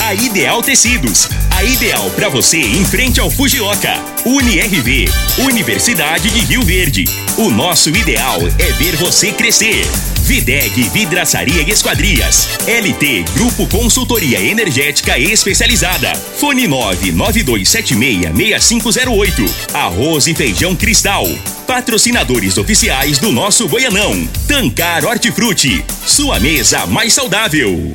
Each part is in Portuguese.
A Ideal Tecidos. A ideal para você em frente ao Fujioka. UniRV. Universidade de Rio Verde. O nosso ideal é ver você crescer. Videg Vidraçaria e Esquadrias. LT Grupo Consultoria Energética Especializada. Fone 992766508. Arroz e Feijão Cristal. Patrocinadores oficiais do nosso Goianão. Tancar Hortifruti. Sua mesa mais saudável.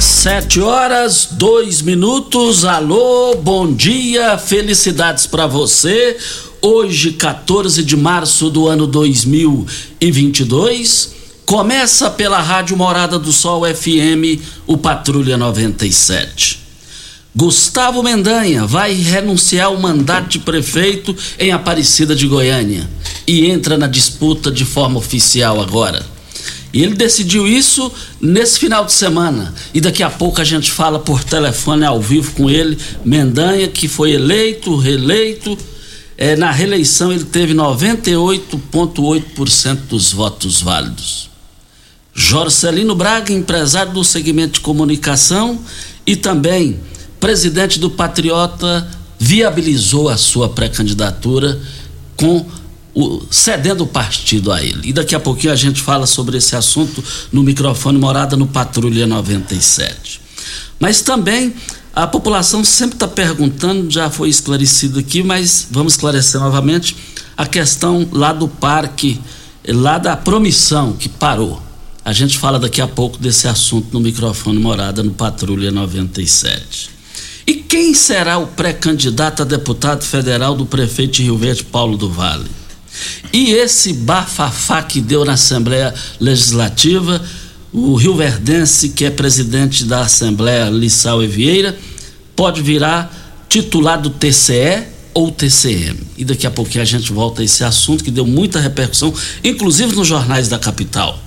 Sete horas, dois minutos. Alô, bom dia, felicidades para você. Hoje, 14 de março do ano 2022, começa pela Rádio Morada do Sol FM, o Patrulha 97. Gustavo Mendanha vai renunciar ao mandato de prefeito em Aparecida de Goiânia e entra na disputa de forma oficial agora. E ele decidiu isso nesse final de semana. E daqui a pouco a gente fala por telefone ao vivo com ele, Mendanha, que foi eleito, reeleito. É, na reeleição ele teve 98,8% dos votos válidos. Jorcelino Braga, empresário do segmento de comunicação e também presidente do Patriota, viabilizou a sua pré-candidatura com o, cedendo o partido a ele. E daqui a pouquinho a gente fala sobre esse assunto no microfone Morada no Patrulha 97. Mas também a população sempre está perguntando, já foi esclarecido aqui, mas vamos esclarecer novamente a questão lá do parque, lá da promissão que parou. A gente fala daqui a pouco desse assunto no microfone Morada no Patrulha 97. E quem será o pré-candidato a deputado federal do prefeito de Rio Verde, Paulo do Vale? E esse bafafá que deu na Assembleia Legislativa, o Rio Verdense, que é presidente da Assembleia, Lissau e Vieira, pode virar titular do TCE ou TCM. E daqui a pouquinho a gente volta a esse assunto que deu muita repercussão, inclusive nos jornais da capital.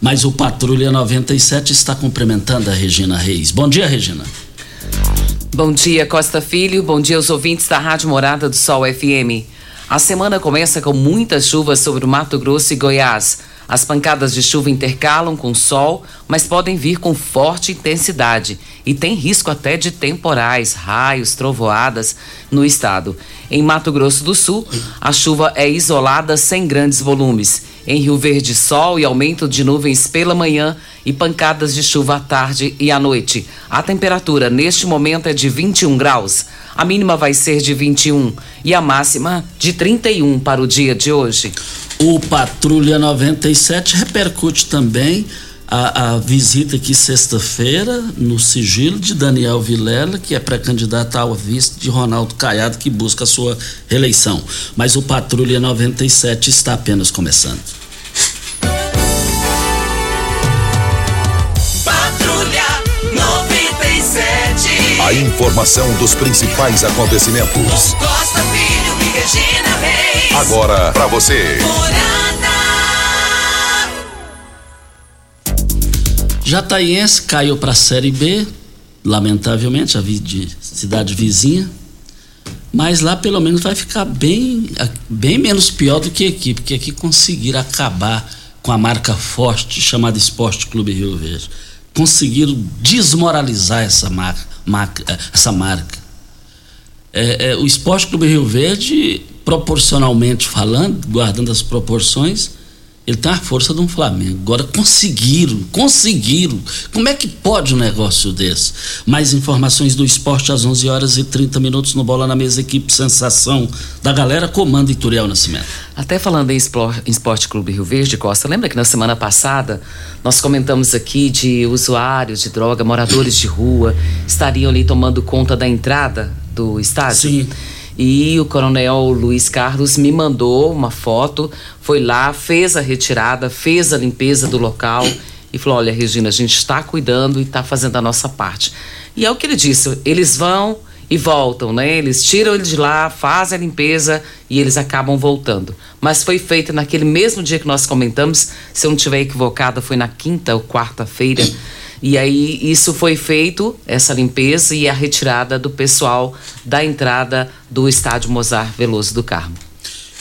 Mas o Patrulha 97 está cumprimentando a Regina Reis. Bom dia, Regina. Bom dia, Costa Filho. Bom dia aos ouvintes da Rádio Morada do Sol FM. A semana começa com muitas chuvas sobre o Mato Grosso e Goiás. As pancadas de chuva intercalam com sol, mas podem vir com forte intensidade e tem risco até de temporais, raios, trovoadas no estado. Em Mato Grosso do Sul, a chuva é isolada sem grandes volumes. Em Rio Verde, sol e aumento de nuvens pela manhã e pancadas de chuva à tarde e à noite. A temperatura neste momento é de 21 graus. A mínima vai ser de 21 e a máxima de 31 para o dia de hoje. O Patrulha 97 repercute também a, a visita aqui sexta-feira no sigilo de Daniel Vilela, que é pré-candidato ao vice de Ronaldo Caiado, que busca a sua reeleição. Mas o Patrulha 97 está apenas começando. Patrulha 97. A informação dos principais acontecimentos. Costa Filho e Regina Reis. Agora para você. Morada. Jataiense caiu para a Série B, lamentavelmente, a cidade vizinha. Mas lá pelo menos vai ficar bem, bem menos pior do que aqui, porque aqui conseguiram acabar com a marca forte chamada Esporte Clube Rio Verde. conseguiram desmoralizar essa marca. marca essa marca. É, é, o Esporte Clube Rio Verde, proporcionalmente falando, guardando as proporções, ele tem a força de um Flamengo. Agora conseguiram, conseguiram. Como é que pode um negócio desse? Mais informações do esporte às 11 horas e 30 minutos no Bola na Mesa, equipe Sensação da galera, comando Ituriel Nascimento. Até falando em Esporte Clube Rio Verde, Costa, lembra que na semana passada nós comentamos aqui de usuários de droga, moradores de rua, estariam ali tomando conta da entrada do estádio? Sim. E o coronel Luiz Carlos me mandou uma foto, foi lá, fez a retirada, fez a limpeza do local e falou: Olha, Regina, a gente está cuidando e está fazendo a nossa parte. E é o que ele disse: eles vão e voltam, né? Eles tiram ele de lá, fazem a limpeza e eles acabam voltando. Mas foi feito naquele mesmo dia que nós comentamos, se eu não estiver equivocada, foi na quinta ou quarta-feira. E aí isso foi feito, essa limpeza e a retirada do pessoal da entrada do estádio Mozart Veloso do Carmo.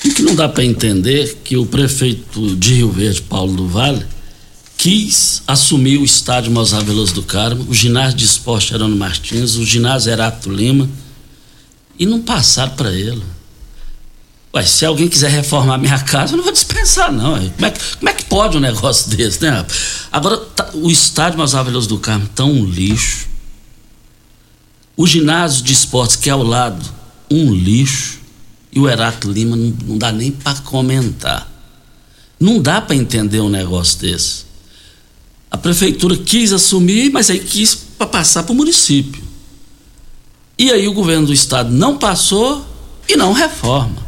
E que não dá para entender que o prefeito de Rio Verde, Paulo do Vale, quis assumir o estádio Mozart Veloso do Carmo, o ginásio de esporte Arano Martins, o ginásio Herato Lima, e não passaram para ele. Ué, se alguém quiser reformar minha casa, eu não vou dispensar, não. Como é, como é que pode um negócio desse, né? Agora, tá, o estádio Mozart Veloso do Carmo tá um lixo. O ginásio de esportes que é ao lado, um lixo. E o Heráclito Lima não, não dá nem para comentar. Não dá para entender um negócio desse. A prefeitura quis assumir, mas aí quis para passar para o município. E aí o governo do estado não passou e não reforma.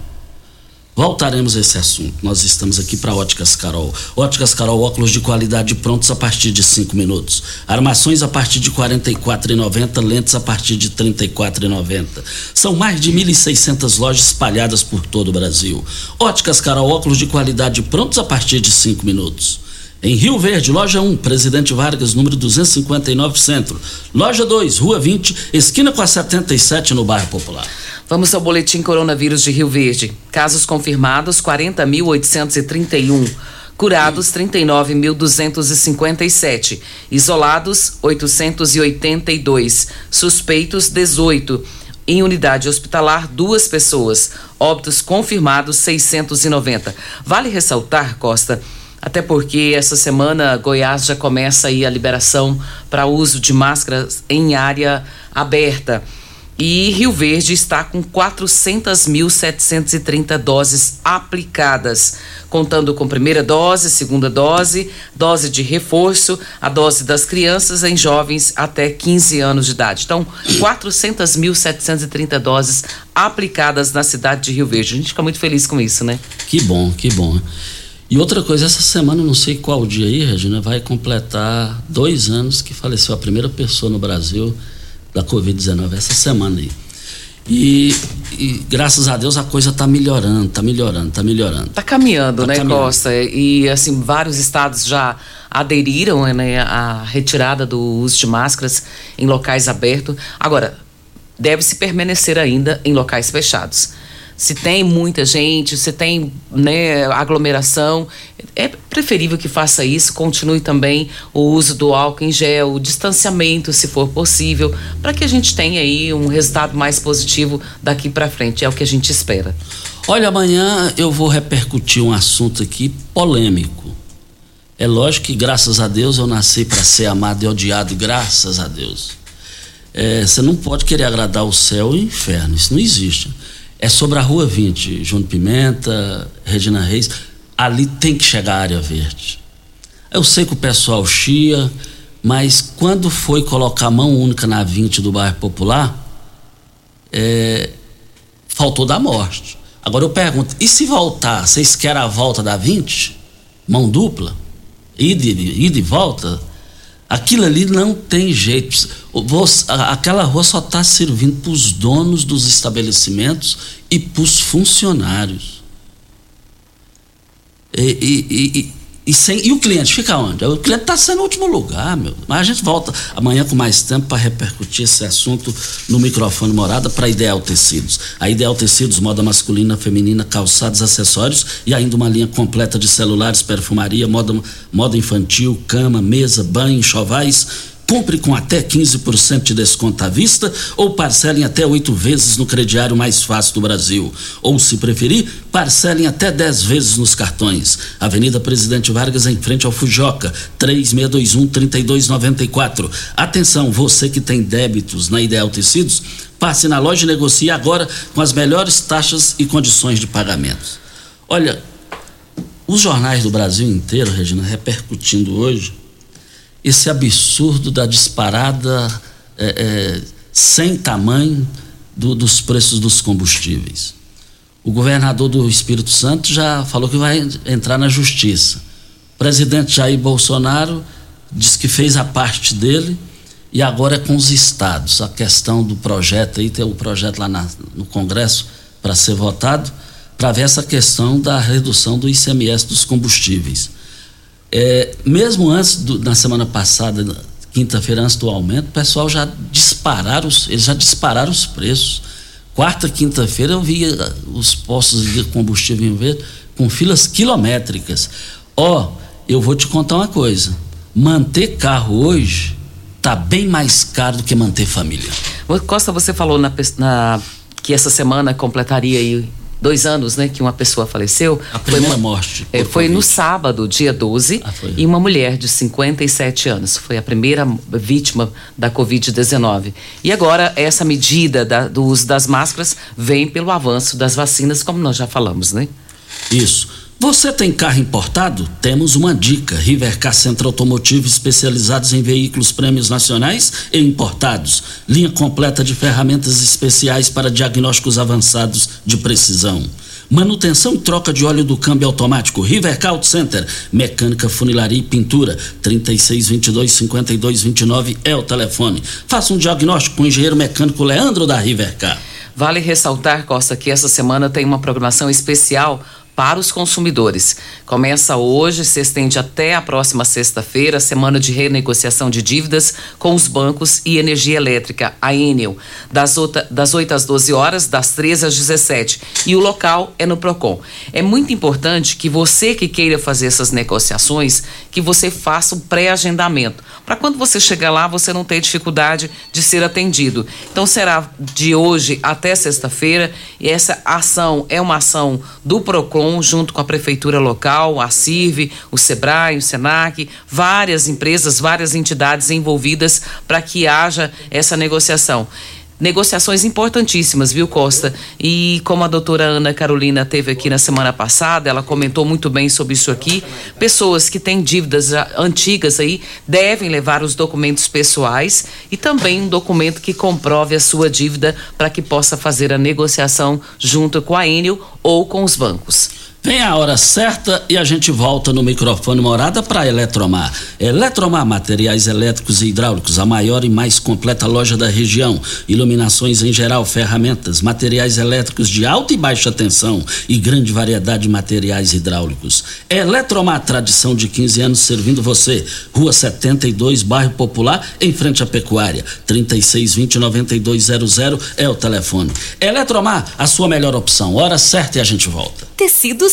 Voltaremos a esse assunto. Nós estamos aqui para Óticas Carol. Óticas Carol, óculos de qualidade prontos a partir de cinco minutos. Armações a partir de R$ 44,90, lentes a partir de R$ 34,90. São mais de 1.600 lojas espalhadas por todo o Brasil. Óticas Carol, óculos de qualidade prontos a partir de cinco minutos. Em Rio Verde, loja 1, Presidente Vargas, número 259 Centro. Loja 2, Rua 20, esquina com a 77 no bairro Popular. Vamos ao boletim coronavírus de Rio Verde. Casos confirmados 40.831. Curados 39.257. Isolados 882. Suspeitos 18. Em unidade hospitalar, duas pessoas. Óbitos confirmados 690. Vale ressaltar, Costa, até porque essa semana Goiás já começa aí a liberação para uso de máscaras em área aberta. E Rio Verde está com 400.730 doses aplicadas, contando com primeira dose, segunda dose, dose de reforço, a dose das crianças em jovens até 15 anos de idade. Então, 400.730 doses aplicadas na cidade de Rio Verde. A gente fica muito feliz com isso, né? Que bom, que bom. E outra coisa, essa semana, não sei qual dia aí, Regina, vai completar dois anos que faleceu a primeira pessoa no Brasil da Covid-19 essa semana aí. E, e, graças a Deus a coisa está melhorando, está melhorando, está melhorando. Está caminhando, Tá né, caminhando. Costa? E assim, vários estados já aderiram né, à retirada do uso de máscaras em locais abertos. Agora, deve-se permanecer ainda em locais fechados. Se tem muita gente, se tem né, aglomeração, é preferível que faça isso. Continue também o uso do álcool em gel, o distanciamento, se for possível, para que a gente tenha aí um resultado mais positivo daqui para frente. É o que a gente espera. Olha, amanhã eu vou repercutir um assunto aqui polêmico. É lógico que, graças a Deus, eu nasci para ser amado e odiado, graças a Deus. É, você não pode querer agradar o céu e o inferno, isso não existe. É sobre a Rua 20, João Pimenta, Regina Reis. Ali tem que chegar a área verde. Eu sei que o pessoal chia, mas quando foi colocar mão única na 20 do bairro Popular, é, faltou da morte. Agora eu pergunto, e se voltar, vocês querem a volta da 20? Mão dupla? Ida e volta? Aquilo ali não tem jeito. Aquela rua só está servindo para os donos dos estabelecimentos e para os funcionários. E, e- e- e sem, e o cliente fica onde? O cliente está sendo o último lugar, meu. Mas a gente volta amanhã com mais tempo para repercutir esse assunto no microfone morada para Ideal Tecidos. A Ideal Tecidos, moda masculina, feminina, calçados, acessórios e ainda uma linha completa de celulares, perfumaria, moda, moda infantil, cama, mesa, banho, chovais Compre com até 15% de desconto à vista ou parcelem até oito vezes no crediário mais fácil do Brasil. Ou, se preferir, parcelem até 10 vezes nos cartões. Avenida Presidente Vargas, em frente ao Fujoca, 3621-3294. Atenção, você que tem débitos na Ideal Tecidos, passe na loja e negocie agora com as melhores taxas e condições de pagamento. Olha, os jornais do Brasil inteiro, Regina, repercutindo hoje esse absurdo da disparada é, é, sem tamanho do, dos preços dos combustíveis. O governador do Espírito Santo já falou que vai entrar na justiça. O presidente Jair Bolsonaro disse que fez a parte dele e agora é com os estados. A questão do projeto aí, tem o um projeto lá na, no Congresso para ser votado, para ver essa questão da redução do ICMS dos combustíveis. É, mesmo antes, do, na semana passada, quinta-feira, antes do aumento, o pessoal já dispararam, os, eles já dispararam os preços. Quarta, quinta-feira eu via os postos de combustível em verde com filas quilométricas. Ó, oh, eu vou te contar uma coisa: manter carro hoje tá bem mais caro do que manter família. Costa, você falou na, na que essa semana completaria aí dois anos, né, que uma pessoa faleceu. A primeira foi, morte. É, foi no sábado, dia 12, ah, e uma mulher de 57 anos. Foi a primeira vítima da Covid-19. E agora, essa medida da, do uso das máscaras vem pelo avanço das vacinas, como nós já falamos, né? Isso. Você tem carro importado? Temos uma dica. Rivercar Centro Automotivo especializados em veículos prêmios nacionais e importados. Linha completa de ferramentas especiais para diagnósticos avançados de precisão. Manutenção e troca de óleo do câmbio automático. Rivercar Auto Center. Mecânica, funilaria e pintura. 3622-5229 é o telefone. Faça um diagnóstico com o engenheiro mecânico Leandro da Rivercar. Vale ressaltar, Costa, que essa semana tem uma programação especial para os consumidores. Começa hoje, se estende até a próxima sexta-feira, semana de renegociação de dívidas com os bancos e energia elétrica, a Enel, das, das 8 às 12 horas, das 13 às 17. E o local é no Procon. É muito importante que você que queira fazer essas negociações, que você faça um pré-agendamento, para quando você chegar lá, você não ter dificuldade de ser atendido. Então será de hoje até sexta-feira, e essa ação é uma ação do Procon junto com a prefeitura local, a CIRV, o SEBRAE, o SENAC, várias empresas, várias entidades envolvidas para que haja essa negociação negociações importantíssimas, viu, Costa? E como a doutora Ana Carolina teve aqui na semana passada, ela comentou muito bem sobre isso aqui. Pessoas que têm dívidas antigas aí devem levar os documentos pessoais e também um documento que comprove a sua dívida para que possa fazer a negociação junto com a Enel ou com os bancos. Vem a hora certa e a gente volta no microfone morada para Eletromar. Eletromar Materiais Elétricos e Hidráulicos, a maior e mais completa loja da região. Iluminações em geral, ferramentas, materiais elétricos de alta e baixa tensão e grande variedade de materiais hidráulicos. Eletromar, tradição de 15 anos servindo você. Rua 72, bairro Popular, em frente à Pecuária. 3620-9200 é o telefone. Eletromar, a sua melhor opção. Hora certa e a gente volta. Tecidos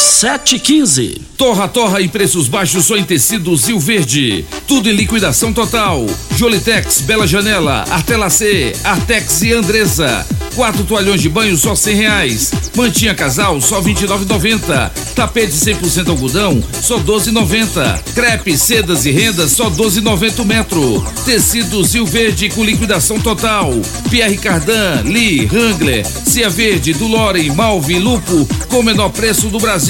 715. Torra, torra e preços baixos só em tecidos Rio Verde. Tudo em liquidação total. Jolitex, Bela Janela, Artela C, Artex e Andresa. Quatro toalhões de banho só cem reais. Mantinha casal só vinte e. Tapete 100% algodão só doze noventa. Crepe, sedas e rendas só doze noventa metro. Tecidos Rio Verde com liquidação total. Pierre Cardan, Lee, Wrangler, Cia Verde, Dulore, Malve, Lupo com menor preço do Brasil.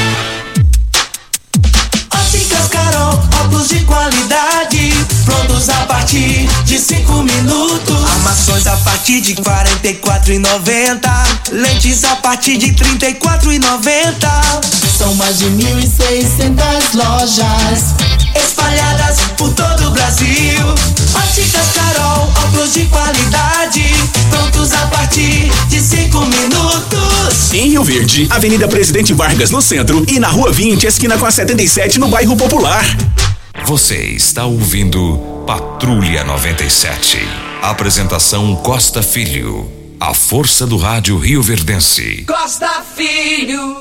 Óticas Carol, óculos de qualidade, prontos a partir de 5 minutos. Armações a partir de R$ 44,90. Lentes a partir de R$ 34,90. São mais de 1.600 lojas espalhadas por todo o Brasil. Óticas Carol, óculos de qualidade, prontos a partir de 5 minutos. Em Rio Verde, Avenida Presidente Vargas no centro e na Rua 20, esquina com a 77 no bairro Popular. Você está ouvindo Patrulha 97. Apresentação Costa Filho. A força do rádio Rio Verdense. Costa Filho.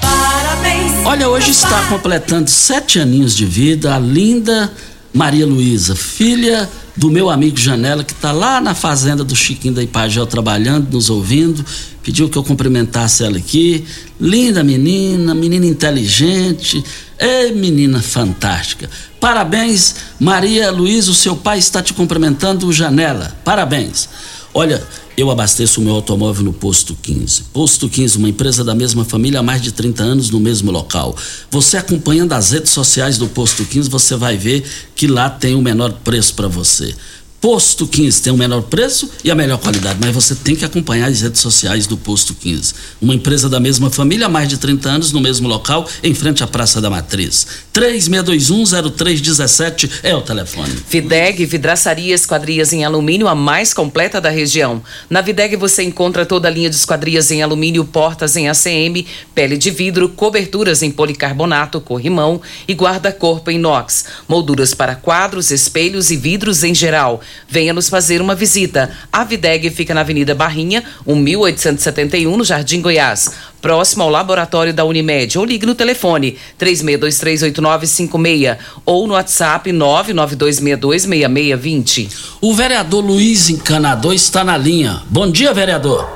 Parabéns. Olha, hoje está completando sete aninhos de vida a linda Maria Luísa, filha do meu amigo Janela, que está lá na fazenda do Chiquinho da Ipagel trabalhando, nos ouvindo. Pediu que eu cumprimentasse ela aqui. Linda menina, menina inteligente, é menina fantástica. Parabéns, Maria Luísa, o seu pai está te cumprimentando, Janela. Parabéns. Olha, eu abasteço o meu automóvel no Posto 15. Posto 15, uma empresa da mesma família há mais de 30 anos no mesmo local. Você acompanhando as redes sociais do Posto 15, você vai ver que lá tem o menor preço para você. Posto 15 tem o menor preço e a melhor qualidade, mas você tem que acompanhar as redes sociais do Posto 15. Uma empresa da mesma família há mais de 30 anos no mesmo local, em frente à Praça da Matriz. 36210317 é o telefone. Videg Vidraçaria Esquadrias em Alumínio, a mais completa da região. Na Videg você encontra toda a linha de esquadrias em alumínio, portas em ACM, pele de vidro, coberturas em policarbonato, corrimão e guarda-corpo em inox, molduras para quadros, espelhos e vidros em geral. Venha nos fazer uma visita. A Videg fica na Avenida Barrinha, 1871, no Jardim Goiás, próximo ao laboratório da Unimed. Ou ligue no telefone 36238956 ou no WhatsApp 992626620. O vereador Luiz Encanador está na linha. Bom dia, vereador.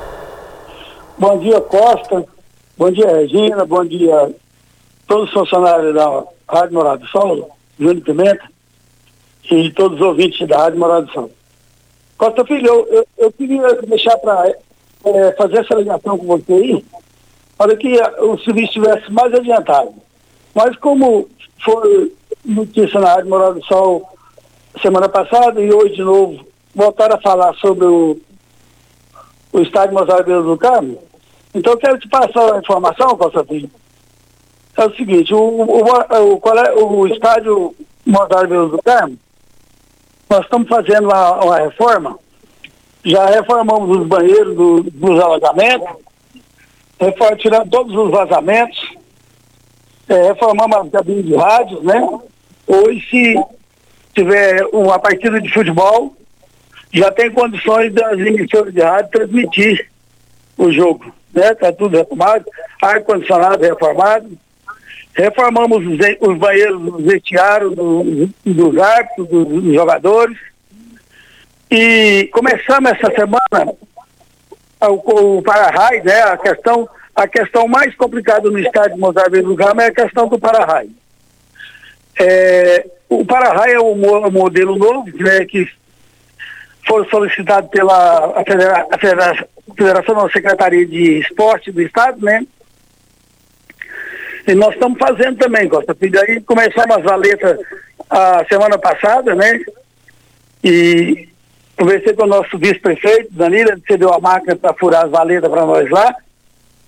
Bom dia, Costa. Bom dia, Regina. Bom dia, todos os funcionários da Rádio Morado do Sol, Júnior Pimenta e todos os ouvintes da Rádio Morado do Sol. Costa Filho, eu, eu, eu queria deixar para é, fazer essa ligação com você aí, para que o serviço estivesse mais adiantado. Mas como foi notícia na Rádio Moral do Sol semana passada e hoje de novo voltaram a falar sobre o, o estádio Mozarbeiro do Carmo, então eu quero te passar a informação, Costa Filho. É o seguinte, o, o, o, o estádio Mozarbeiro do Carmo, nós estamos fazendo uma, uma reforma, já reformamos os banheiros do, dos alagamentos, reformamos, tirando todos os vazamentos, é, reformamos as cabines de rádios, né? Hoje, se tiver uma partida de futebol, já tem condições das emissoras de rádio transmitir o jogo, né? Está tudo reformado, ar-condicionado reformado, reformamos os, os banheiros dos vestiários, do, dos árbitros, dos, dos jogadores, e começamos essa semana o, o para-raio, né? A questão, a questão mais complicada no estádio Mozambique do Gama é a questão do para-raio. É, o para-raio é um, modelo novo, né? Que foi solicitado pela a Federa, a Federação, Federação da Secretaria de Esporte do Estado, né? E nós estamos fazendo também, Costa Filho. Aí começamos as valetas a semana passada, né? E Conversei com o nosso vice-prefeito, Danilo, ele cedeu a máquina para furar as valetas para nós lá.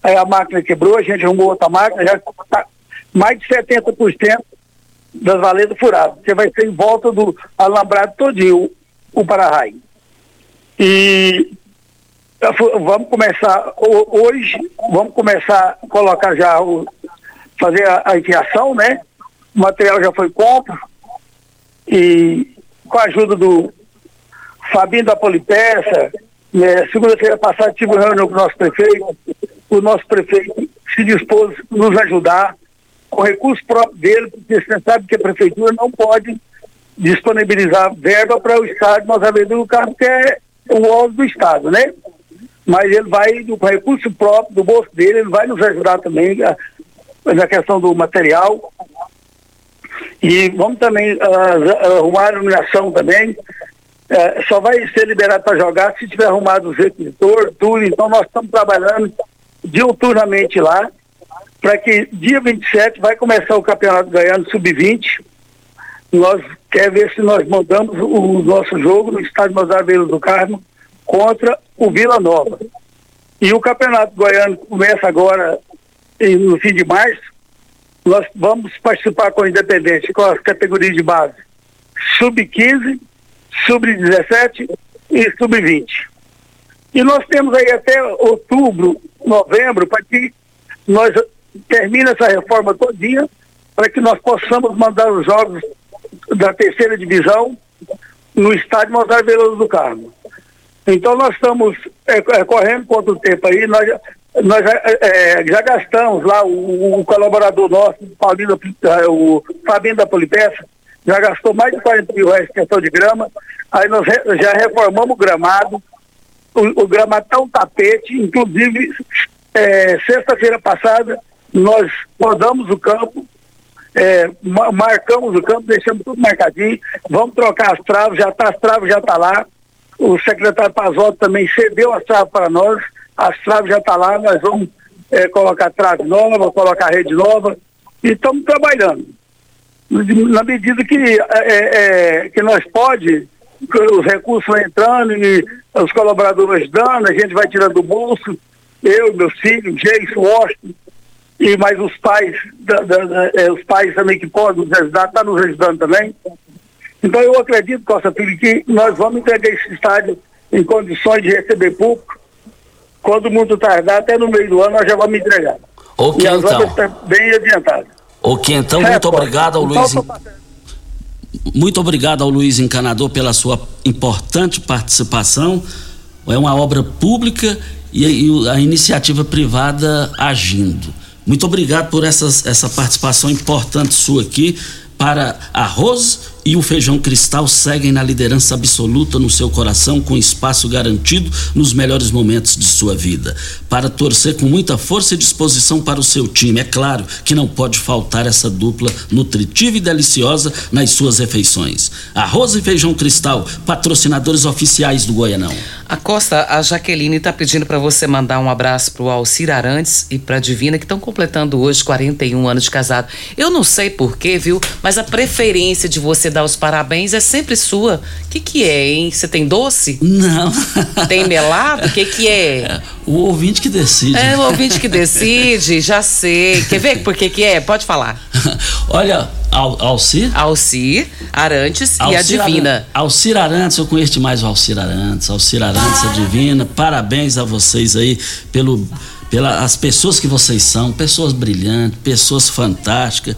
Aí a máquina quebrou, a gente arrumou outra máquina, já está mais de 70% das valetas furadas. Você vai ser em volta do alambrado todinho, o para-raio. E vamos começar hoje, vamos começar a colocar já o, fazer a, a né? O material já foi compro e com a ajuda do Fabinho da Polipeça, né, segunda-feira passada tive uma reunião com o nosso prefeito, o nosso prefeito se dispôs a nos ajudar com recurso próprio dele, porque você sabe que a prefeitura não pode disponibilizar verba para o Estado nós do carro, que é o órgão do Estado, né? Mas ele vai, com recurso próprio do bolso dele, ele vai nos ajudar também a, na questão do material. E vamos também uh, arrumar a iluminação também é, só vai ser liberado para jogar se tiver arrumado o requisitor, tudo. Então nós estamos trabalhando diuturnamente lá, para que dia 27 vai começar o Campeonato Ganhando Sub-20. Nós quer ver se nós mandamos o nosso jogo no estádio Mozarbeiro do Carmo contra o Vila Nova. E o Campeonato Goiano começa agora no fim de março. Nós vamos participar com o Independente, com as categorias de base sub-15 sub-17 e sub-20. E nós temos aí até outubro, novembro, para que nós termine essa reforma todinha, para que nós possamos mandar os jogos da terceira divisão no estádio Mozart Veloso do Carmo. Então nós estamos é, é, correndo contra o tempo aí, nós, nós é, já gastamos lá o, o colaborador nosso, o, Paulinho, o Fabinho da Polipeça, já gastou mais de 40 mil reais em questão de grama, aí nós já reformamos o gramado, o, o gramado está um tapete, inclusive é, sexta-feira passada nós rodamos o campo, é, marcamos o campo, deixamos tudo marcadinho, vamos trocar as travas, já tá, as travas já tá lá, o secretário Pazotti também cedeu as travas para nós, as travas já tá lá, nós vamos é, colocar trave nova, colocar rede nova, e estamos trabalhando na medida que, é, é, que nós pode, os recursos vão entrando e os colaboradores dando, a gente vai tirando do bolso, eu, meus filhos, Jason, Washington, e mais os pais, da, da, da, os pais também que podem nos ajudar, está nos ajudando também. Então eu acredito, Costa Filho, que nós vamos entregar esse estádio em condições de receber público. Quando muito tardar, até no meio do ano, nós já vamos entregar. Ok, e as então. obras estão bem adiantadas. Ok, então, muito obrigado ao Luiz. Muito obrigado ao Luiz Encanador pela sua importante participação. É uma obra pública e, a iniciativa privada agindo. Muito obrigado por essas, essa participação importante sua aqui para arroz e o Feijão Cristal seguem na liderança absoluta no seu coração, com espaço garantido nos melhores momentos de sua vida. Para torcer com muita força e disposição para o seu time. É claro que não pode faltar essa dupla nutritiva e deliciosa nas suas refeições. Arroz e Feijão Cristal, patrocinadores oficiais do Goianão. A Costa, a Jaqueline está pedindo para você mandar um abraço pro Alcir Arantes e pra Divina, que estão completando hoje 41 anos de casado. Eu não sei porquê, viu? Mas a preferência de você dar os parabéns é sempre sua. O que que é, hein? Você tem doce? Não. Tem melado? O que que é? O ouvinte que decide. É o ouvinte que decide, já sei. Quer ver por que que é? Pode falar. Olha, Al, Alcir? Alcir, Arantes e a Divina. Aran- Alcir Arantes, eu conheço demais o Alcir Arantes. Alcir Arantes, a Divina. Parabéns a vocês aí pelo pelas pessoas que vocês são, pessoas brilhantes, pessoas fantásticas.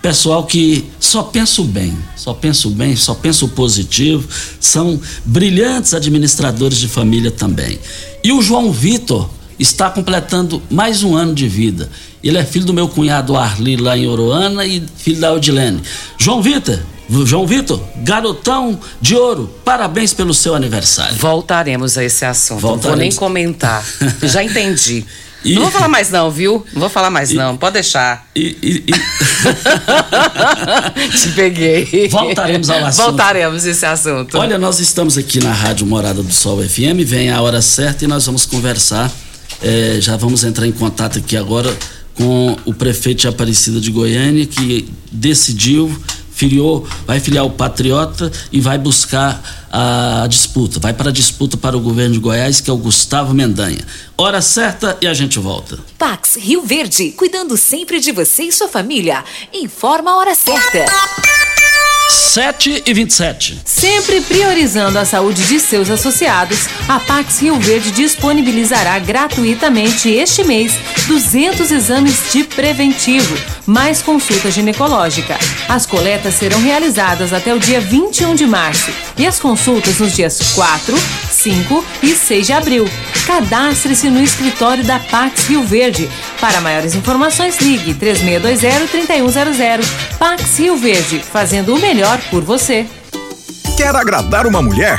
Pessoal que só pensa o bem, só pensa o bem, só pensa o positivo, são brilhantes administradores de família também. E o João Vitor está completando mais um ano de vida. Ele é filho do meu cunhado Arli lá em Oroana e filho da Odilene. João Vitor, João Vitor, garotão de ouro, parabéns pelo seu aniversário. Voltaremos a esse assunto. Não vou Voltaremos. nem comentar. Já entendi. E- Não vou falar mais não, viu? Não vou falar mais não. Pode deixar. E, Te peguei. Voltaremos ao assunto. Voltaremos a esse assunto. Olha, nós estamos aqui na Rádio Morada do Sol FM, vem a hora certa e nós vamos conversar. É, já vamos entrar em contato aqui agora com o prefeito de Aparecida de Goiânia, que decidiu, filiou, vai filiar o Patriota e vai buscar a disputa, vai para a disputa para o governo de Goiás, que é o Gustavo Mendanha. Hora certa e a gente volta. Pax Rio Verde, cuidando sempre de você e sua família. Informa a hora certa. 7 e 27. Sempre priorizando a saúde de seus associados, a Pax Rio Verde disponibilizará gratuitamente este mês 200 exames de preventivo, mais consulta ginecológica. As coletas serão realizadas até o dia 21 de março e as consultas nos dias 4, 5 e 6 de abril. Cadastre-se no escritório da Pax Rio Verde. Para maiores informações, ligue 3620-3100. Pax Rio Verde, fazendo o melhor por você. Quer agradar uma mulher?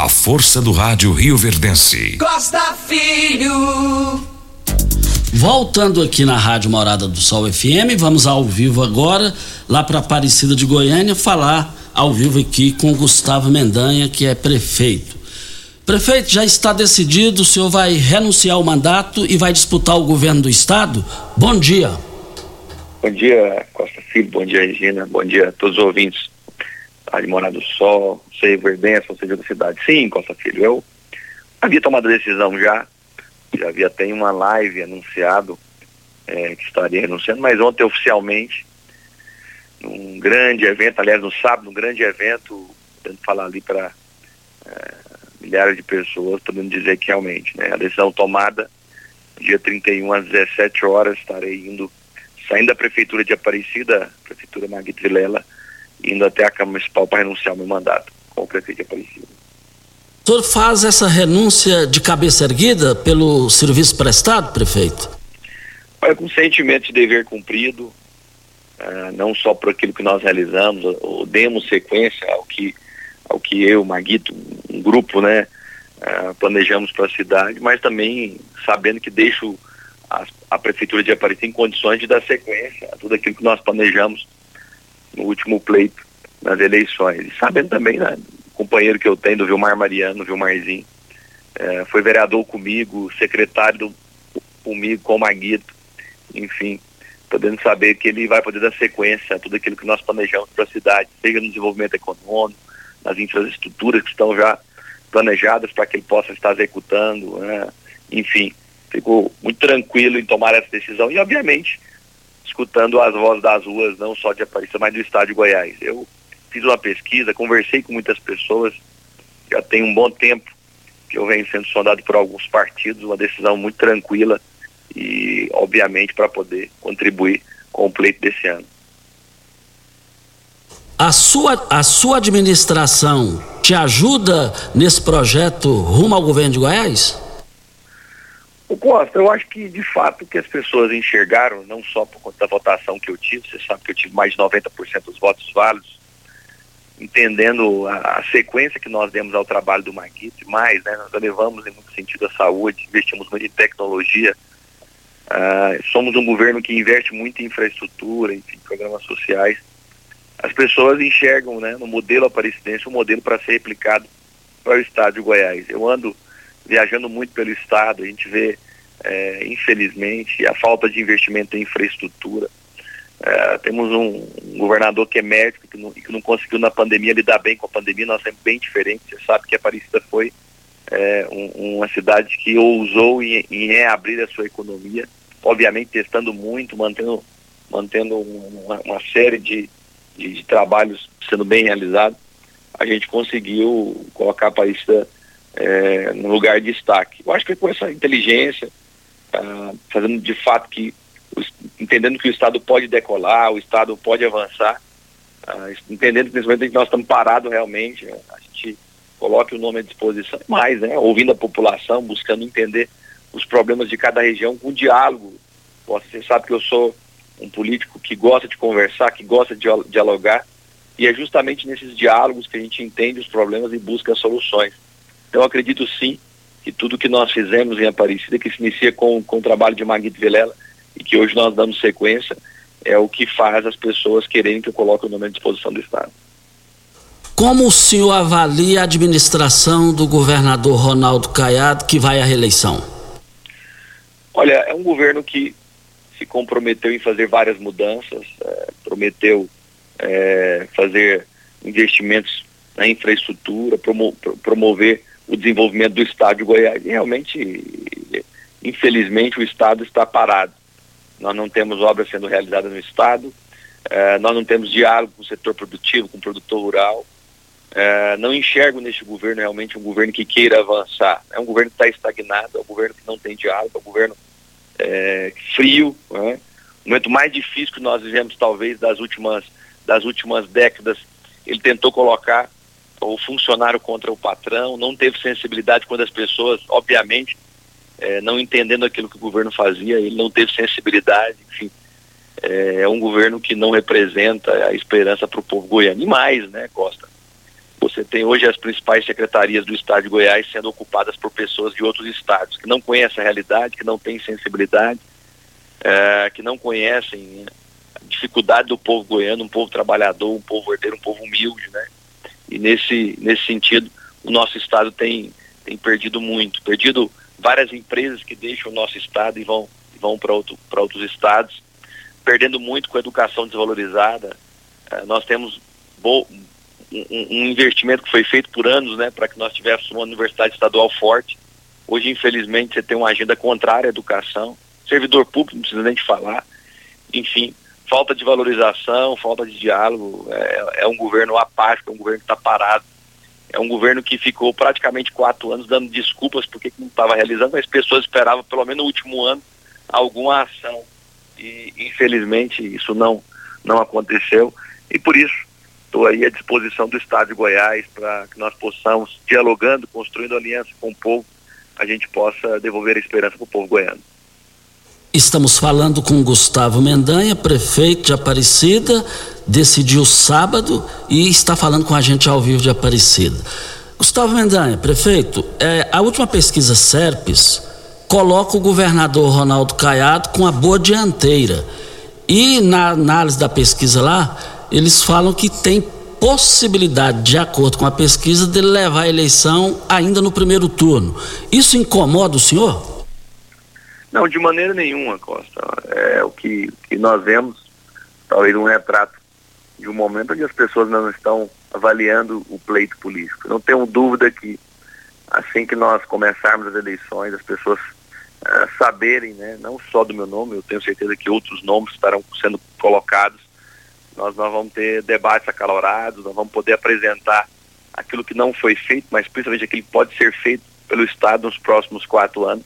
A força do rádio Rio Verdense. Costa Filho. Voltando aqui na Rádio Morada do Sol FM, vamos ao vivo agora, lá para Aparecida de Goiânia, falar ao vivo aqui com Gustavo Mendanha, que é prefeito. Prefeito, já está decidido, o senhor vai renunciar ao mandato e vai disputar o governo do estado? Bom dia. Bom dia, Costa Filho, bom dia, Regina, bom dia a todos os ouvintes da de Morada do Sol, sei Verdença, seja da cidade. Sim, Costa Filho, eu havia tomado a decisão já, já havia até uma live anunciado é, que estaria renunciando, mas ontem oficialmente, num grande evento, aliás, no sábado, num grande evento, tentando falar ali para é, milhares de pessoas, podendo dizer que realmente, né, a decisão tomada, dia 31 às 17 horas, estarei indo saindo da prefeitura de Aparecida, prefeitura Maguito Vilela, indo até a Câmara Municipal para renunciar ao meu mandato como prefeito de Aparecida. O senhor faz essa renúncia de cabeça erguida pelo serviço prestado, prefeito? Olha, com sentimento de dever cumprido, uh, não só por aquilo que nós realizamos, ou, ou demos sequência ao que, ao que eu, Maguito, um grupo, né, uh, planejamos para a cidade, mas também sabendo que deixo a, a Prefeitura de Aparecida em condições de dar sequência a tudo aquilo que nós planejamos no último pleito nas eleições. E sabendo também, né, o companheiro que eu tenho do Vilmar Mariano, Vilmarzinho, é, foi vereador comigo, secretário do, comigo, com o Maguito, enfim, podendo saber que ele vai poder dar sequência a tudo aquilo que nós planejamos para a cidade, seja no desenvolvimento econômico, nas infraestruturas que estão já planejadas para que ele possa estar executando, né? enfim, ficou muito tranquilo em tomar essa decisão e, obviamente, escutando as vozes das ruas, não só de Aparecida, mas do estado de Goiás. Eu fiz uma pesquisa, conversei com muitas pessoas, já tem um bom tempo que eu venho sendo sondado por alguns partidos, uma decisão muito tranquila e, obviamente, para poder contribuir com o pleito desse ano. A sua, a sua administração te ajuda nesse projeto rumo ao governo de Goiás? O Costa, eu acho que de fato que as pessoas enxergaram, não só por conta da votação que eu tive, você sabe que eu tive mais de 90% dos votos válidos, entendendo a, a, sequência que nós demos ao trabalho do Maguito, mais, né, nós levamos em muito sentido a saúde, investimos muito em tecnologia, uh, somos um governo que investe muito em infraestrutura, enfim, programas sociais. As pessoas enxergam né, no modelo aparecidense um modelo para ser replicado para o estado de Goiás. Eu ando viajando muito pelo estado, a gente vê, é, infelizmente, a falta de investimento em infraestrutura. É, temos um, um, governador que é médico que não, que não conseguiu na pandemia lidar bem com a pandemia, nós somos bem diferentes. Você sabe que a Aparecida foi é, um, uma cidade que ousou em, em, reabrir a sua economia, obviamente testando muito, mantendo, mantendo uma, uma série de, de, de, trabalhos sendo bem realizados. A gente conseguiu colocar a Aparecida é, no lugar de destaque. Eu acho que com essa inteligência, ah, fazendo de fato que, entendendo que o Estado pode decolar, o Estado pode avançar, ah, entendendo principalmente que nós estamos parados realmente, a gente coloque o nome à disposição, mais, né, ouvindo a população, buscando entender os problemas de cada região com diálogo. Você sabe que eu sou um político que gosta de conversar, que gosta de dialogar, e é justamente nesses diálogos que a gente entende os problemas e busca soluções. Então, acredito sim que tudo que nós fizemos em Aparecida, que se inicia com, com o trabalho de Maguito Vilela e que hoje nós damos sequência, é o que faz as pessoas quererem que eu coloque o nome à disposição do Estado. Como o senhor avalia a administração do governador Ronaldo Caiado, que vai à reeleição? Olha, é um governo que se comprometeu em fazer várias mudanças, é, prometeu é, fazer investimentos na infraestrutura, promo, promover o desenvolvimento do estado de Goiás. E realmente, infelizmente, o estado está parado. Nós não temos obras sendo realizadas no estado, eh, nós não temos diálogo com o setor produtivo, com o produtor rural. Eh, não enxergo neste governo realmente um governo que queira avançar. É um governo que está estagnado, é um governo que não tem diálogo, é um governo eh, frio. Né? O momento mais difícil que nós vivemos, talvez, das últimas, das últimas décadas, ele tentou colocar o funcionário contra o patrão, não teve sensibilidade quando as pessoas, obviamente, é, não entendendo aquilo que o governo fazia, ele não teve sensibilidade, enfim. é, é um governo que não representa a esperança para o povo goiano. E mais, né, Costa? Você tem hoje as principais secretarias do estado de Goiás sendo ocupadas por pessoas de outros estados, que não conhecem a realidade, que não têm sensibilidade, é, que não conhecem a dificuldade do povo goiano, um povo trabalhador, um povo herdeiro, um povo humilde, né? E nesse, nesse sentido, o nosso estado tem, tem perdido muito, perdido várias empresas que deixam o nosso estado e vão, vão para outro, outros estados, perdendo muito com a educação desvalorizada. É, nós temos bo, um, um, investimento que foi feito por anos, né, para que nós tivéssemos uma universidade estadual forte. Hoje, infelizmente, você tem uma agenda contrária à educação. Servidor público, não precisa nem de falar. Enfim, falta de valorização, falta de diálogo. É, é um governo apático, é um governo que está parado. É um governo que ficou praticamente quatro anos dando desculpas porque não estava realizando, mas as pessoas esperavam, pelo menos no último ano, alguma ação. E, infelizmente, isso não, não aconteceu. E por isso, estou aí à disposição do Estado de Goiás para que nós possamos, dialogando, construindo aliança com o povo, a gente possa devolver a esperança para o povo goiano. Estamos falando com Gustavo Mendanha, prefeito de Aparecida, decidiu sábado e está falando com a gente ao vivo de Aparecida. Gustavo Mendanha, prefeito, é, a última pesquisa SERPES coloca o governador Ronaldo Caiado com a boa dianteira. E na análise da pesquisa lá, eles falam que tem possibilidade, de acordo com a pesquisa, de levar a eleição ainda no primeiro turno. Isso incomoda o senhor? Não, de maneira nenhuma, Costa. É o que, que nós vemos, talvez um retrato de um momento onde as pessoas não estão avaliando o pleito político. Não tenho dúvida que assim que nós começarmos as eleições, as pessoas uh, saberem, né, não só do meu nome, eu tenho certeza que outros nomes estarão sendo colocados nós, nós vamos ter debates acalorados, nós vamos poder apresentar aquilo que não foi feito, mas principalmente aquilo que pode ser feito pelo Estado nos próximos quatro anos.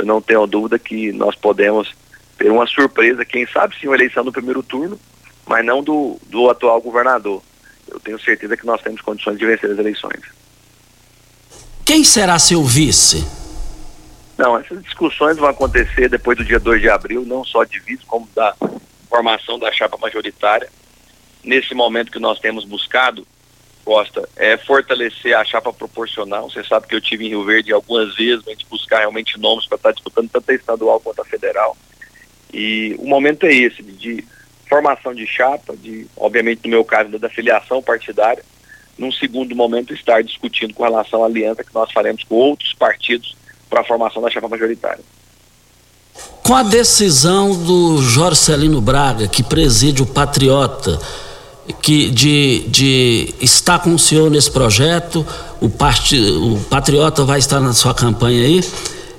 Eu não tenho dúvida que nós podemos ter uma surpresa, quem sabe sim, uma eleição do primeiro turno, mas não do, do atual governador. Eu tenho certeza que nós temos condições de vencer as eleições. Quem será seu vice? Não, essas discussões vão acontecer depois do dia 2 de abril, não só de vice, como da formação da chapa majoritária nesse momento que nós temos buscado, É fortalecer a chapa proporcional. Você sabe que eu tive em Rio Verde algumas vezes a gente buscar realmente nomes para estar disputando tanto a estadual quanto a federal. E o momento é esse, de, de formação de chapa, de, obviamente, no meu caso, da filiação partidária. Num segundo momento, estar discutindo com relação à aliança que nós faremos com outros partidos para a formação da chapa majoritária. Com a decisão do Jorcelino Braga, que preside o Patriota, que de, de estar com o senhor nesse projeto, o, part, o Patriota vai estar na sua campanha aí.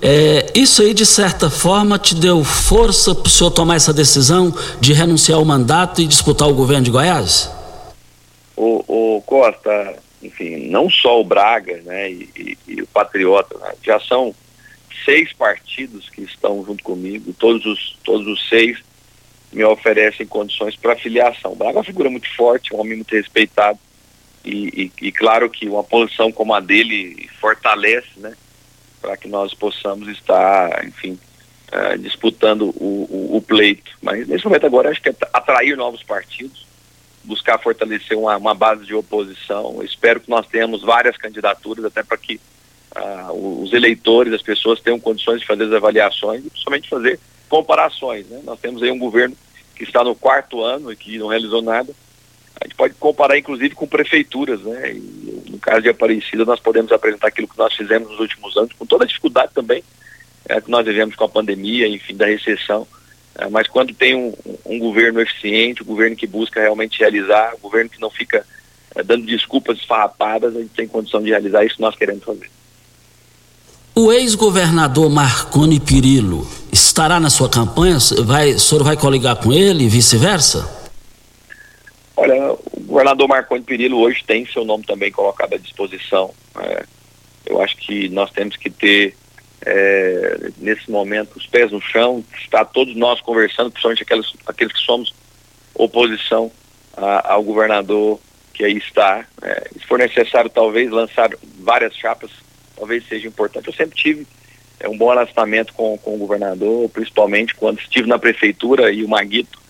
É, isso aí, de certa forma, te deu força para o senhor tomar essa decisão de renunciar ao mandato e disputar o governo de Goiás? O, o Costa, enfim, não só o Braga né, e, e, e o Patriota, né, já são seis partidos que estão junto comigo, todos os, todos os seis me oferecem condições para filiação. Braga é uma figura muito forte, um homem muito respeitado e, e, e claro que uma posição como a dele fortalece, né, para que nós possamos estar, enfim, uh, disputando o, o, o, pleito. Mas nesse momento agora acho que é atrair novos partidos, buscar fortalecer uma, uma base de oposição. Eu espero que nós tenhamos várias candidaturas até para que uh, os eleitores, as pessoas tenham condições de fazer as avaliações e principalmente fazer comparações. Né? Nós temos aí um governo que está no quarto ano e que não realizou nada. A gente pode comparar, inclusive, com prefeituras, né? E, no caso de Aparecida, nós podemos apresentar aquilo que nós fizemos nos últimos anos, com toda a dificuldade também é, que nós vivemos com a pandemia, enfim, da recessão. É, mas quando tem um, um, governo eficiente, um governo que busca realmente realizar, um governo que não fica é, dando desculpas esfarrapadas, a gente tem condição de realizar isso que nós queremos fazer. O ex-governador Marconi Pirillo estará na sua campanha? Vai, o senhor vai coligar com ele e vice-versa? Olha, o governador Marconi Pirillo hoje tem seu nome também colocado à disposição. É, eu acho que nós temos que ter, é, nesse momento, os pés no chão, estar todos nós conversando, principalmente aqueles, aqueles que somos oposição a, ao governador que aí está. É, se for necessário, talvez, lançar várias chapas talvez seja importante. Eu sempre tive é, um bom relacionamento com, com o governador, principalmente quando estive na prefeitura e o Maguito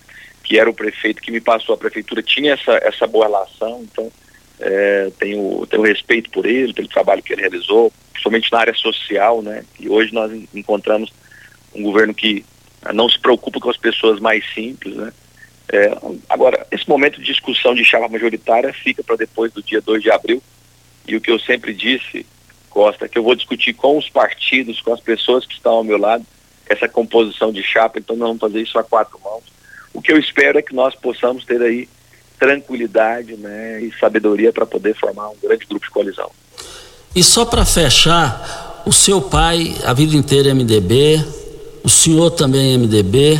que era o prefeito que me passou a prefeitura, tinha essa, essa boa relação, então é, tenho, tenho respeito por ele, pelo trabalho que ele realizou, principalmente na área social, né? E hoje nós encontramos um governo que não se preocupa com as pessoas mais simples, né? É, agora, esse momento de discussão de chapa majoritária fica para depois do dia 2 de abril. E o que eu sempre disse, Costa, que eu vou discutir com os partidos, com as pessoas que estão ao meu lado, essa composição de chapa, então nós vamos fazer isso a quatro mãos. O que eu espero é que nós possamos ter aí tranquilidade né, e sabedoria para poder formar um grande grupo de coalizão. E só para fechar, o seu pai, a vida inteira é MDB, o senhor também é MDB,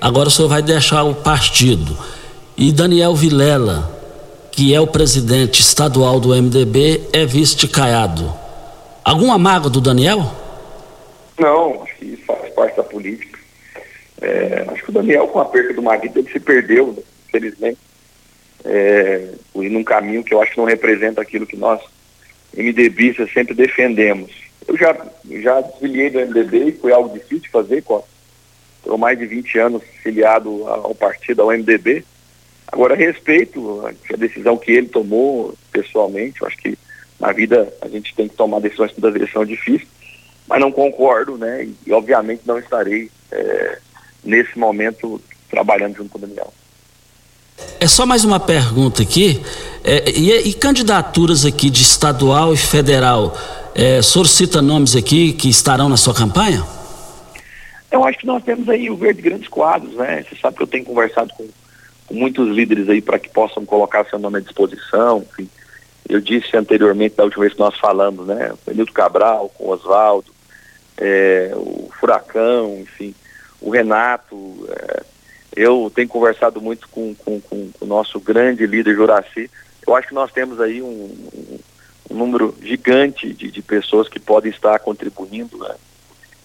agora o senhor vai deixar o partido. E Daniel Vilela, que é o presidente estadual do MDB, é vice Caiado. Algum amago do Daniel? Não, acho que faz parte da política. É, acho que o Daniel, com a perda do marido, ele se perdeu, infelizmente, é, num caminho que eu acho que não representa aquilo que nós, MDBistas, sempre defendemos. Eu já, já desfiliei do MDB e foi algo difícil de fazer, Estou mais de 20 anos filiado ao partido, ao MDB. Agora, respeito a decisão que ele tomou pessoalmente, eu acho que na vida a gente tem que tomar decisões que vezes são difíceis, mas não concordo, né? E, e obviamente não estarei é, nesse momento trabalhando junto com o Daniel. É só mais uma pergunta aqui. É, e, e, candidaturas aqui de estadual e federal, é, o senhor cita nomes aqui que estarão na sua campanha? Eu acho que nós temos aí o verde grandes quadros, né? Você sabe que eu tenho conversado com, com muitos líderes aí para que possam colocar seu nome à disposição. Enfim, eu disse anteriormente, da última vez que nós falamos, né? O Benildo Cabral, com o Oswaldo, é, o Furacão, enfim, o Renato. É, eu tenho conversado muito com, com, com, o nosso grande líder Juraci. Eu acho que nós temos aí um, um, um número gigante de, de, pessoas que podem estar contribuindo, né?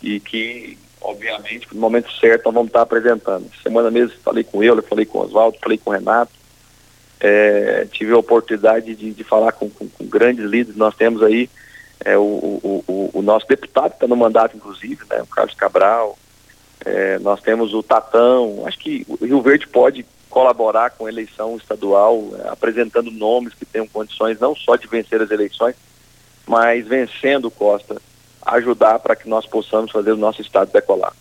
E que, obviamente, no momento certo nós vamos estar apresentando. Semana mesmo falei com ele, falei com o Oswaldo, falei com o Renato. É, tive a oportunidade de, de falar com, com, com, grandes líderes. Nós temos aí é, o, o, o, o, nosso deputado está no mandato, inclusive, né, o Carlos Cabral, é, nós temos o Tatão, acho que o Rio Verde pode colaborar com a eleição estadual, é, apresentando nomes que tenham condições não só de vencer as eleições, mas vencendo Costa, ajudar para que nós possamos fazer o nosso estado decolar.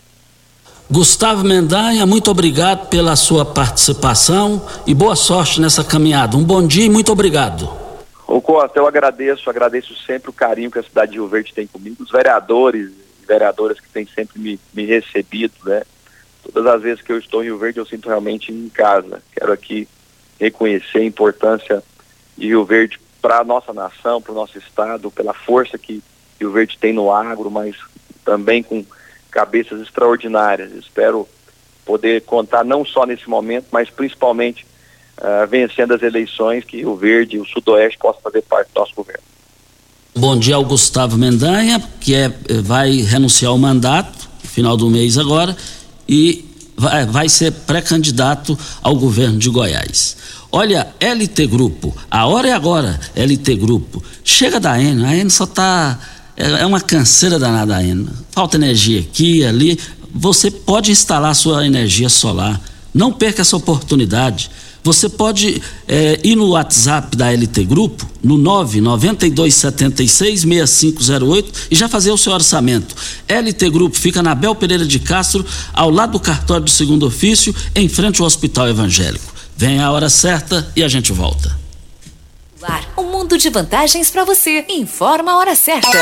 Gustavo Mendanha, muito obrigado pela sua participação e boa sorte nessa caminhada. Um bom dia e muito obrigado. Ô Costa, eu agradeço, agradeço sempre o carinho que a cidade de Rio Verde tem comigo, os vereadores, vereadoras que têm sempre me, me recebido, né? Todas as vezes que eu estou em Rio Verde, eu sinto realmente em casa. Quero aqui reconhecer a importância de Rio Verde para a nossa nação, para o nosso estado, pela força que Rio Verde tem no agro, mas também com cabeças extraordinárias. Espero poder contar não só nesse momento, mas principalmente uh, vencendo as eleições, que Rio Verde e o Sudoeste possam fazer parte do nosso governo. Bom dia ao Gustavo Mendanha, que é, vai renunciar ao mandato, final do mês agora, e vai, vai ser pré-candidato ao governo de Goiás. Olha, LT Grupo, a hora é agora, LT Grupo. Chega da ENA, a ENA só está. É, é uma canseira danada a ENA. Falta energia aqui, ali. Você pode instalar sua energia solar. Não perca essa oportunidade. Você pode é, ir no WhatsApp da LT Grupo, no 992766508 e já fazer o seu orçamento. LT Grupo fica na Bel Pereira de Castro, ao lado do cartório do segundo ofício, em frente ao Hospital Evangélico. Vem a hora certa e a gente volta. Um mundo de vantagens para você. Informa a hora certa.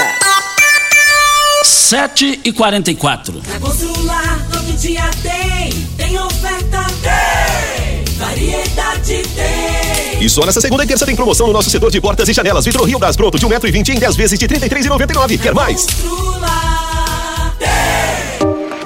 7 e 44 É bom celular, todo dia tem. Tem oferta, tem. Variedade tem. E só nessa segunda e terça tem promoção no nosso setor de portas e janelas. Vitro Rio das Pronto de 1,20m em 10 vezes de R$ 33,99. Quer mais?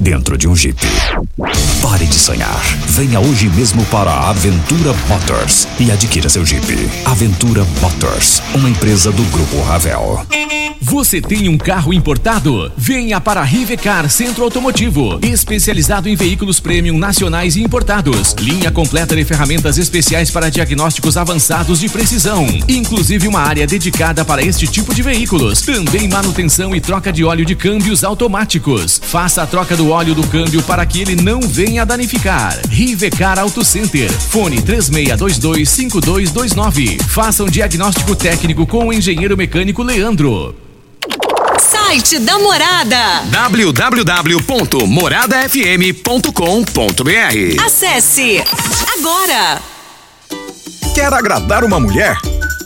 dentro de um Jeep. Pare de sonhar. Venha hoje mesmo para a Aventura Motors e adquira seu Jeep. Aventura Motors, uma empresa do Grupo Ravel. Você tem um carro importado? Venha para a Rivecar Centro Automotivo, especializado em veículos premium nacionais e importados. Linha completa de ferramentas especiais para diagnósticos avançados de precisão, inclusive uma área dedicada para este tipo de veículos. Também manutenção e troca de óleo de câmbios automáticos. Faça a troca do óleo do câmbio para que ele não venha danificar. Rivecar Auto Center. Fone 36225229. Faça um diagnóstico técnico com o engenheiro mecânico Leandro. Site da Morada. www.moradafm.com.br Acesse agora. Quer agradar uma mulher?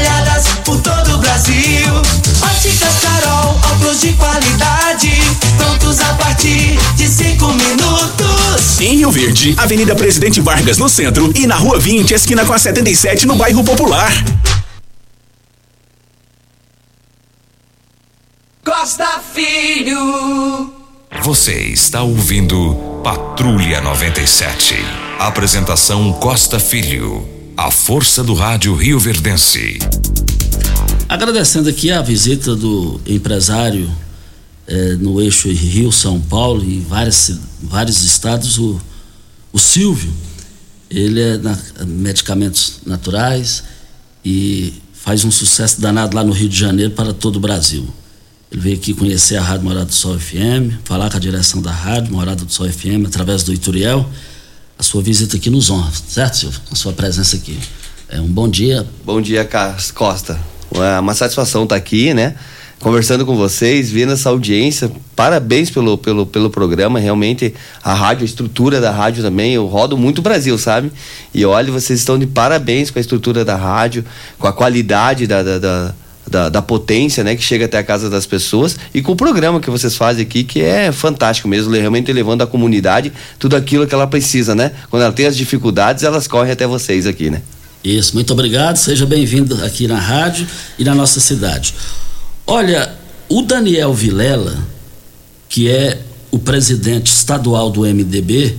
espalhadas por todo o Brasil. Óticas Carol, óculos de qualidade, prontos a partir de cinco minutos. Em Rio Verde, Avenida Presidente Vargas no centro e na Rua 20, esquina com a 77 no bairro Popular. Costa Filho. Você está ouvindo Patrulha 97. Apresentação Costa Filho. A força do rádio Rio Verdense. Agradecendo aqui a visita do empresário eh, no eixo Rio-São Paulo e várias, vários estados, o, o Silvio. Ele é na, medicamentos naturais e faz um sucesso danado lá no Rio de Janeiro para todo o Brasil. Ele veio aqui conhecer a Rádio Morada do Sol FM, falar com a direção da Rádio Morada do Sol FM através do Ituriel. A sua visita aqui nos honra, certo, Silvio? A sua presença aqui. É um bom dia. Bom dia, Cas- Costa. É uma satisfação estar aqui, né? Conversando com vocês, vendo essa audiência. Parabéns pelo, pelo, pelo programa. Realmente, a rádio, a estrutura da rádio também. Eu rodo muito o Brasil, sabe? E olha, vocês estão de parabéns com a estrutura da rádio, com a qualidade da, da, da da, da potência, né, que chega até a casa das pessoas e com o programa que vocês fazem aqui, que é fantástico mesmo, realmente levando à comunidade tudo aquilo que ela precisa, né? Quando ela tem as dificuldades, elas correm até vocês aqui, né? Isso, muito obrigado. Seja bem-vindo aqui na rádio e na nossa cidade. Olha, o Daniel Vilela, que é o presidente estadual do MDB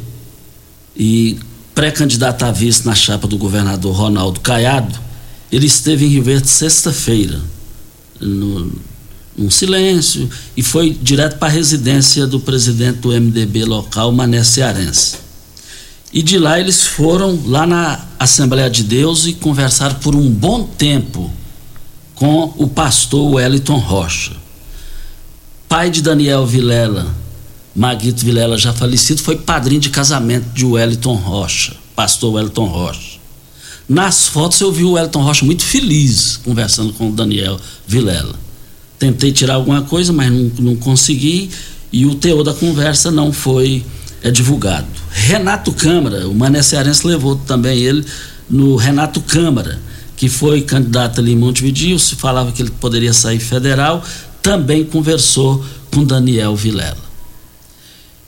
e pré-candidato a vice na chapa do governador Ronaldo Caiado, ele esteve em Rio Verde sexta-feira, no, num silêncio, e foi direto para a residência do presidente do MDB local, Mané Cearense. E de lá eles foram lá na Assembleia de Deus e conversaram por um bom tempo com o pastor Wellington Rocha. Pai de Daniel Vilela, Maguito Vilela, já falecido, foi padrinho de casamento de Wellington Rocha, pastor Wellington Rocha. Nas fotos eu vi o Wellington Rocha muito feliz conversando com o Daniel Vilela. Tentei tirar alguma coisa, mas não, não consegui e o teor da conversa não foi é, divulgado. Renato Câmara, o Mané Cearense levou também ele no Renato Câmara, que foi candidato ali em Montevideo, se falava que ele poderia sair federal, também conversou com Daniel Vilela.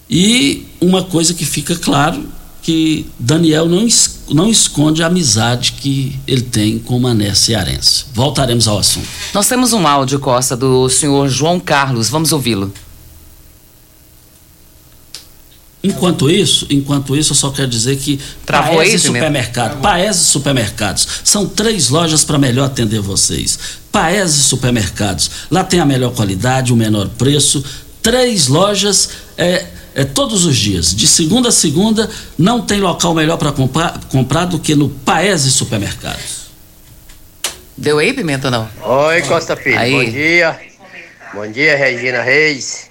E uma coisa que fica claro, que Daniel não, não esconde a amizade que ele tem com o Mané Cearense. Voltaremos ao assunto. Nós temos um áudio, Costa, do senhor João Carlos. Vamos ouvi-lo. Enquanto isso, enquanto isso, eu só quero dizer que Travou aí, Paese Pimenta? Supermercado, Paese Supermercados, são três lojas para melhor atender vocês. Paese Supermercados, lá tem a melhor qualidade, o menor preço, três lojas é, é todos os dias, de segunda a segunda, não tem local melhor para comprar, comprar do que no Paese Supermercados. Deu aí, Pimenta, não? Oi, Costa Filho. Aí. Bom dia. Bom dia, Regina Reis.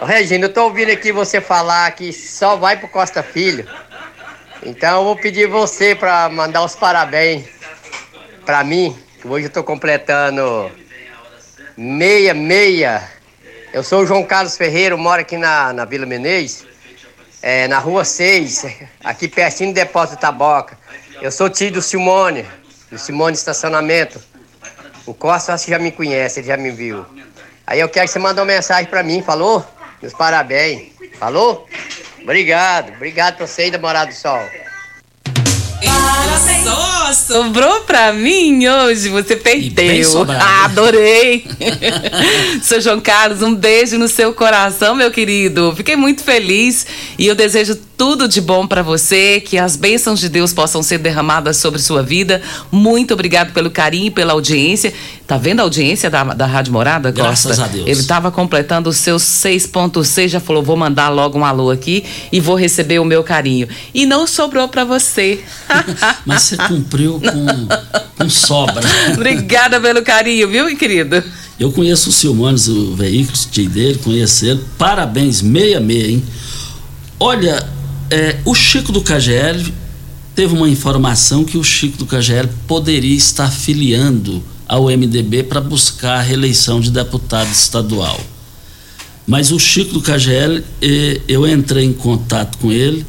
Ô, Regina, eu tô ouvindo aqui você falar que só vai pro Costa Filho. Então eu vou pedir você pra mandar os parabéns pra mim, que hoje eu tô completando meia, meia. Eu sou o João Carlos Ferreira, moro aqui na, na Vila Menezes, é, na rua 6, aqui pertinho do depósito Taboca. Eu sou tio do Simone, do Simone Estacionamento. O Costa acho que já me conhece, ele já me viu. Aí eu quero que você mande uma mensagem pra mim, falou? Meus parabéns. Falou? Obrigado, obrigado pra você aí da do Sol. Só sobrou pra mim hoje, você perdeu. Ah, adorei. Seu João Carlos, um beijo no seu coração, meu querido. Fiquei muito feliz e eu desejo tudo de bom pra você, que as bênçãos de Deus possam ser derramadas sobre sua vida. Muito obrigado pelo carinho e pela audiência. Tá vendo a audiência da, da Rádio Morada, Graças Costa? a Deus. Ele estava completando os seus 6.6, já falou, vou mandar logo um alô aqui e vou receber o meu carinho. E não sobrou pra você. Mas você cumpriu com, com sobra. Obrigada pelo carinho, viu, querido? Eu conheço o Silmanes, o veículo, tio dele, conheço ele. Parabéns, meia meia, hein? Olha, é, o Chico do KGL teve uma informação que o Chico do KGL poderia estar filiando ao MDB para buscar a reeleição de deputado estadual. Mas o Chico do KGL, eu entrei em contato com ele,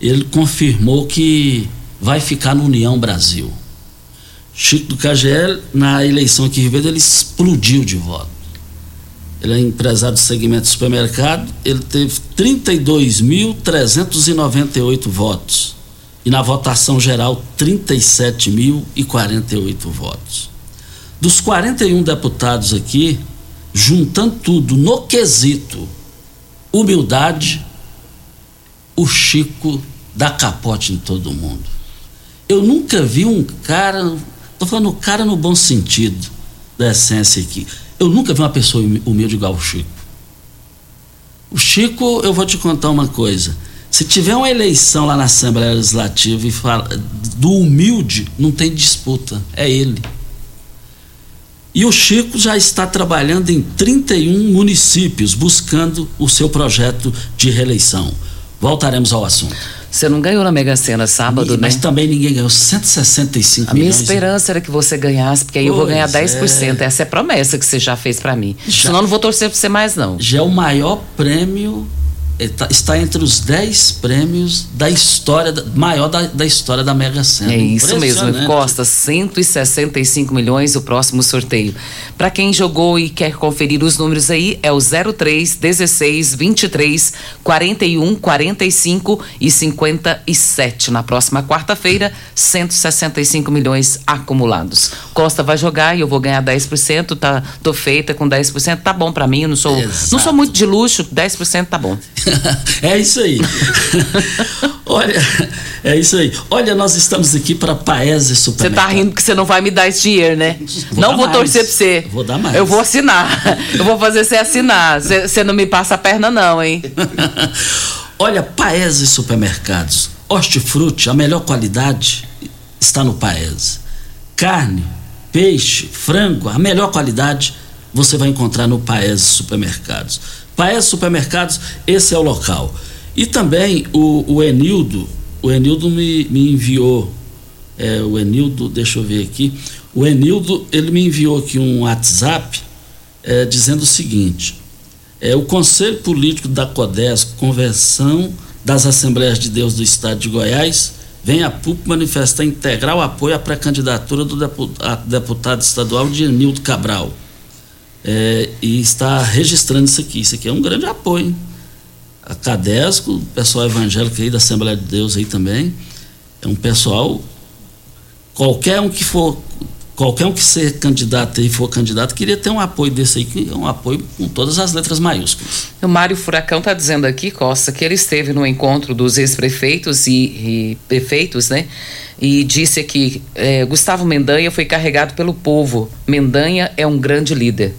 ele confirmou que vai ficar no União Brasil. Chico do KGL, na eleição aqui em Verde, ele explodiu de voto. Ele é empresário do segmento supermercado, ele teve 32.398 votos. E na votação geral, 37.048 votos. Dos 41 deputados aqui, juntando tudo no quesito humildade, o Chico dá capote em todo mundo. Eu nunca vi um cara, tô falando cara no bom sentido da essência aqui. Eu nunca vi uma pessoa humi- humilde igual o Chico. O Chico, eu vou te contar uma coisa. Se tiver uma eleição lá na Assembleia Legislativa e fala do humilde, não tem disputa, é ele. E o Chico já está trabalhando em 31 municípios buscando o seu projeto de reeleição. Voltaremos ao assunto. Você não ganhou na Mega Sena sábado, Mas né? também ninguém ganhou 165 A minha milhões. esperança era que você ganhasse, porque aí eu vou Pois ganhar 10%. é. Essa é a promessa que você já fez pra mim. Já. Senão eu não vou torcer pra você mais, não. Já é o maior prêmio, está entre os 10 prêmios da história, maior da, da história da Mega Sena. É isso mesmo, Impressionante. Costa, 165 milhões o próximo sorteio. Para quem jogou e quer conferir os números aí, é o 03 16 23 41 45 e 57. Na próxima quarta-feira, 165 milhões acumulados. Costa vai jogar e eu vou ganhar 10%, tá, tô feita com 10%, tá bom para mim, eu não sou, não sou muito de luxo, 10% tá bom. é isso aí. Olha, é isso aí. Olha, nós estamos aqui para Paese Você Supermercado. tá rindo que você não vai me dar esse dinheiro, né? Vou não vou mais. torcer pra você. Vou dar mais. Eu vou assinar. Eu vou fazer você assinar. Você você não me passa a perna, não, hein? Olha, Paese Supermercados. Hortifruti, a melhor qualidade está no Paese. Carne, peixe, frango, a melhor qualidade você vai encontrar no Paese Supermercados. Paese Supermercados, esse é o local. E também o, o Enildo, o Enildo me, me enviou, é, o Enildo, deixa eu ver aqui, o Enildo, ele me enviou aqui um WhatsApp é, dizendo o seguinte, é, o Conselho Político da CODES, Convenção das Assembleias de Deus do Estado de Goiás, vem a público manifestar integral apoio à pré-candidatura do deputado estadual de Nildo Cabral. É, e está registrando isso aqui. Isso aqui é um grande apoio. A Cadesco, o pessoal evangélico aí da Assembleia de Deus aí também. É um pessoal, qualquer um que for, qualquer um que ser candidato e for candidato, queria ter um apoio desse aí, que é um apoio com todas as letras maiúsculas. O Mário Furacão está dizendo aqui, Costa, que ele esteve no encontro dos ex-prefeitos e, e, prefeitos, né? E disse que é, Gustavo Mendanha foi carregado pelo povo. Mendanha é um grande líder.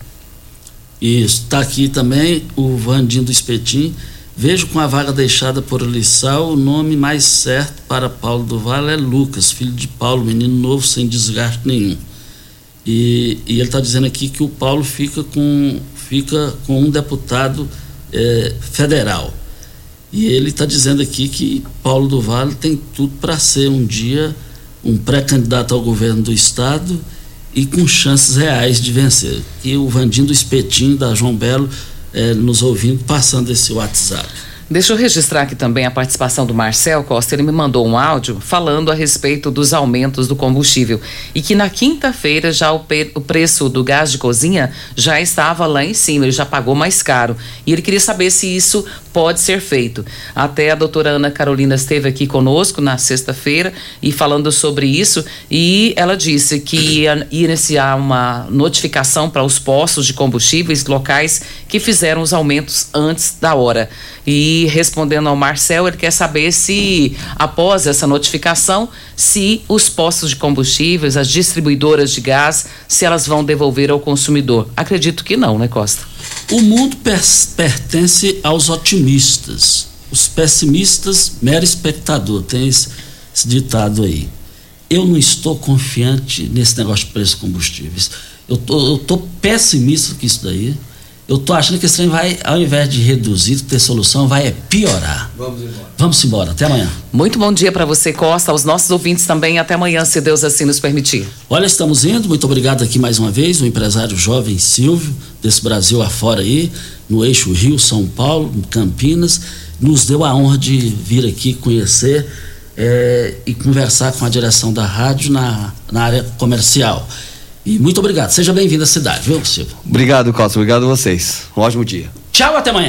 Isso, está aqui também o Vandinho do Espetim. Vejo com a vaga deixada por Lissau, o nome mais certo para Paulo do Vale é Lucas, filho de Paulo, menino novo, sem desgaste nenhum. E, e ele está dizendo aqui que o Paulo fica com, fica com um deputado é, federal. E ele está dizendo aqui que Paulo do Vale tem tudo para ser um dia um pré-candidato ao governo do estado e com chances reais de vencer. E o Vandinho do Espetinho, da João Belo, é, nos ouvindo, passando esse WhatsApp. Deixa eu registrar aqui também a participação do Marcel Costa. Ele me mandou um áudio falando a respeito dos aumentos do combustível e que na quinta-feira já o, o, preço do gás de cozinha já estava lá em cima, ele já pagou mais caro. E ele queria saber se isso pode ser feito. Até a doutora Ana Carolina esteve aqui conosco na sexta-feira e falando sobre isso e ela disse que ia iniciar uma notificação para os postos de combustíveis locais que fizeram os aumentos antes da hora. E respondendo ao Marcel, ele quer saber se, após essa notificação, se os postos de combustíveis, as distribuidoras de gás, se elas vão devolver ao consumidor. Acredito que não, né, Costa? O mundo per pertence aos otimistas. Os pessimistas, mero espectador. Tem esse, ditado aí. Eu não estou confiante nesse negócio de preço de combustíveis. Eu tô, eu tô pessimista com isso daí. Eu tô achando que esse trem vai, ao invés de reduzir, ter solução, vai é piorar. Vamos embora. Vamos embora. Até amanhã. Muito bom dia para você, Costa, aos nossos ouvintes também. Até amanhã, se Deus assim nos permitir. Olha, estamos indo. Muito obrigado aqui mais uma vez, o empresário jovem Silvio, desse Brasil afora aí, no eixo Rio, São Paulo, Campinas. Nos deu a honra de vir aqui conhecer é, e conversar com a direção da rádio na, na área comercial. E muito obrigado. Seja bem-vindo à cidade, viu, Silvio? Obrigado, Costa. Obrigado a vocês. Um ótimo dia. Tchau, até amanhã.